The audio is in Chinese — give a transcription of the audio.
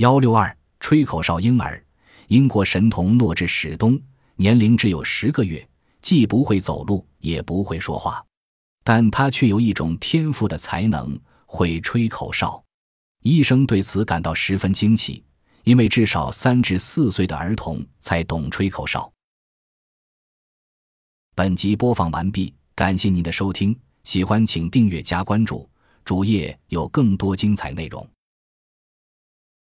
幺六二吹口哨婴儿，英国神童诺治史东，年龄只有十个月，既不会走路，也不会说话，但他却有一种天赋的才能，会吹口哨。医生对此感到十分惊奇，因为至少三至四岁的儿童才懂吹口哨。本集播放完毕，感谢您的收听，喜欢请订阅加关注，主页有更多精彩内容。